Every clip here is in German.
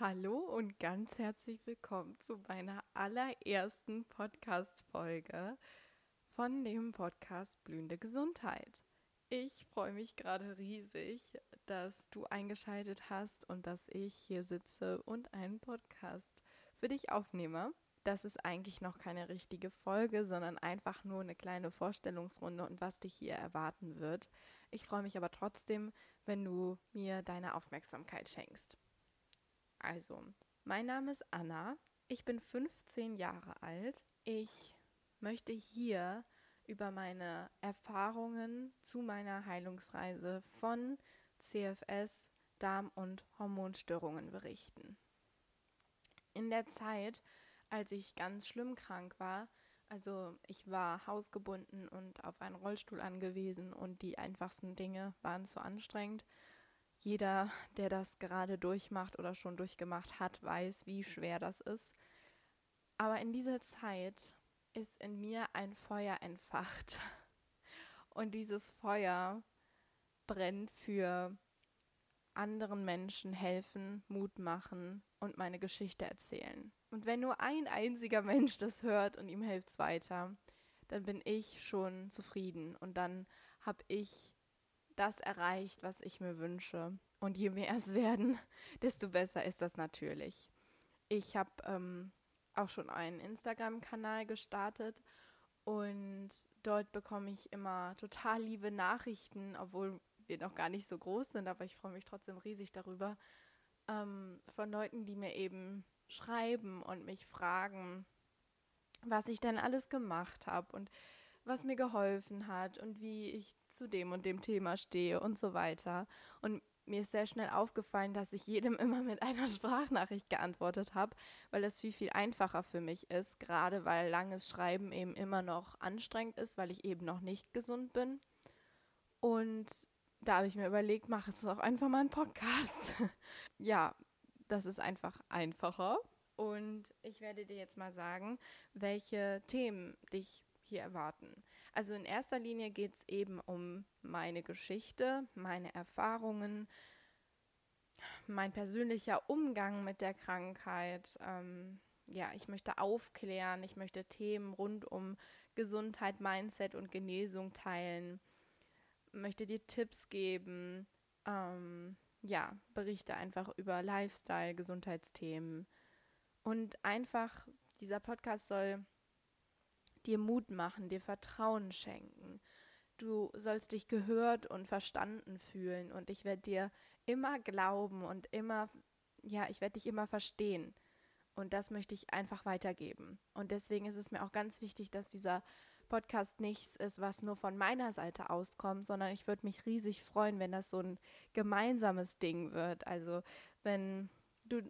Hallo und ganz herzlich willkommen zu meiner allerersten Podcast-Folge von dem Podcast Blühende Gesundheit. Ich freue mich gerade riesig, dass du eingeschaltet hast und dass ich hier sitze und einen Podcast für dich aufnehme. Das ist eigentlich noch keine richtige Folge, sondern einfach nur eine kleine Vorstellungsrunde und was dich hier erwarten wird. Ich freue mich aber trotzdem, wenn du mir deine Aufmerksamkeit schenkst. Also, mein Name ist Anna. Ich bin 15 Jahre alt. Ich möchte hier über meine Erfahrungen zu meiner Heilungsreise von CFS, Darm- und Hormonstörungen berichten. In der Zeit, als ich ganz schlimm krank war, also ich war hausgebunden und auf einen Rollstuhl angewiesen und die einfachsten Dinge waren zu anstrengend jeder, der das gerade durchmacht oder schon durchgemacht hat, weiß, wie schwer das ist. Aber in dieser Zeit ist in mir ein Feuer entfacht. Und dieses Feuer brennt für anderen Menschen helfen, Mut machen und meine Geschichte erzählen. Und wenn nur ein einziger Mensch das hört und ihm hilft weiter, dann bin ich schon zufrieden und dann habe ich das erreicht, was ich mir wünsche. Und je mehr es werden, desto besser ist das natürlich. Ich habe ähm, auch schon einen Instagram-Kanal gestartet und dort bekomme ich immer total liebe Nachrichten, obwohl wir noch gar nicht so groß sind, aber ich freue mich trotzdem riesig darüber, ähm, von Leuten, die mir eben schreiben und mich fragen, was ich denn alles gemacht habe und was mir geholfen hat und wie ich zu dem und dem Thema stehe und so weiter. Und mir ist sehr schnell aufgefallen, dass ich jedem immer mit einer Sprachnachricht geantwortet habe, weil es viel, viel einfacher für mich ist, gerade weil langes Schreiben eben immer noch anstrengend ist, weil ich eben noch nicht gesund bin. Und da habe ich mir überlegt, mache es auch einfach mal einen Podcast. ja, das ist einfach einfacher. Und ich werde dir jetzt mal sagen, welche Themen dich hier erwarten. Also in erster Linie geht es eben um meine Geschichte, meine Erfahrungen, mein persönlicher Umgang mit der Krankheit. Ähm, ja, ich möchte aufklären, ich möchte Themen rund um Gesundheit, Mindset und Genesung teilen, möchte dir Tipps geben, ähm, ja, berichte einfach über Lifestyle, Gesundheitsthemen und einfach, dieser Podcast soll dir Mut machen, dir Vertrauen schenken. Du sollst dich gehört und verstanden fühlen und ich werde dir immer glauben und immer, ja, ich werde dich immer verstehen. Und das möchte ich einfach weitergeben. Und deswegen ist es mir auch ganz wichtig, dass dieser Podcast nichts ist, was nur von meiner Seite auskommt, sondern ich würde mich riesig freuen, wenn das so ein gemeinsames Ding wird. Also wenn du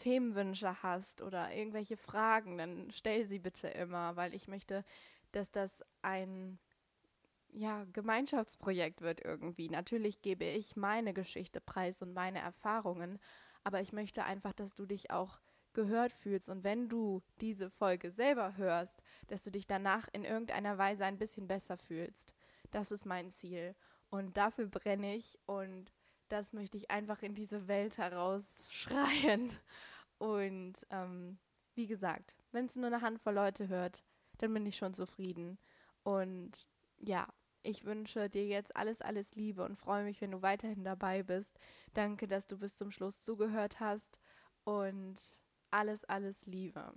Themenwünsche hast oder irgendwelche Fragen, dann stell sie bitte immer, weil ich möchte, dass das ein ja, Gemeinschaftsprojekt wird irgendwie. Natürlich gebe ich meine Geschichte preis und meine Erfahrungen, aber ich möchte einfach, dass du dich auch gehört fühlst und wenn du diese Folge selber hörst, dass du dich danach in irgendeiner Weise ein bisschen besser fühlst. Das ist mein Ziel und dafür brenne ich und das möchte ich einfach in diese Welt herausschreien. Und ähm, wie gesagt, wenn es nur eine Handvoll Leute hört, dann bin ich schon zufrieden. Und ja, ich wünsche dir jetzt alles, alles Liebe und freue mich, wenn du weiterhin dabei bist. Danke, dass du bis zum Schluss zugehört hast und alles, alles Liebe.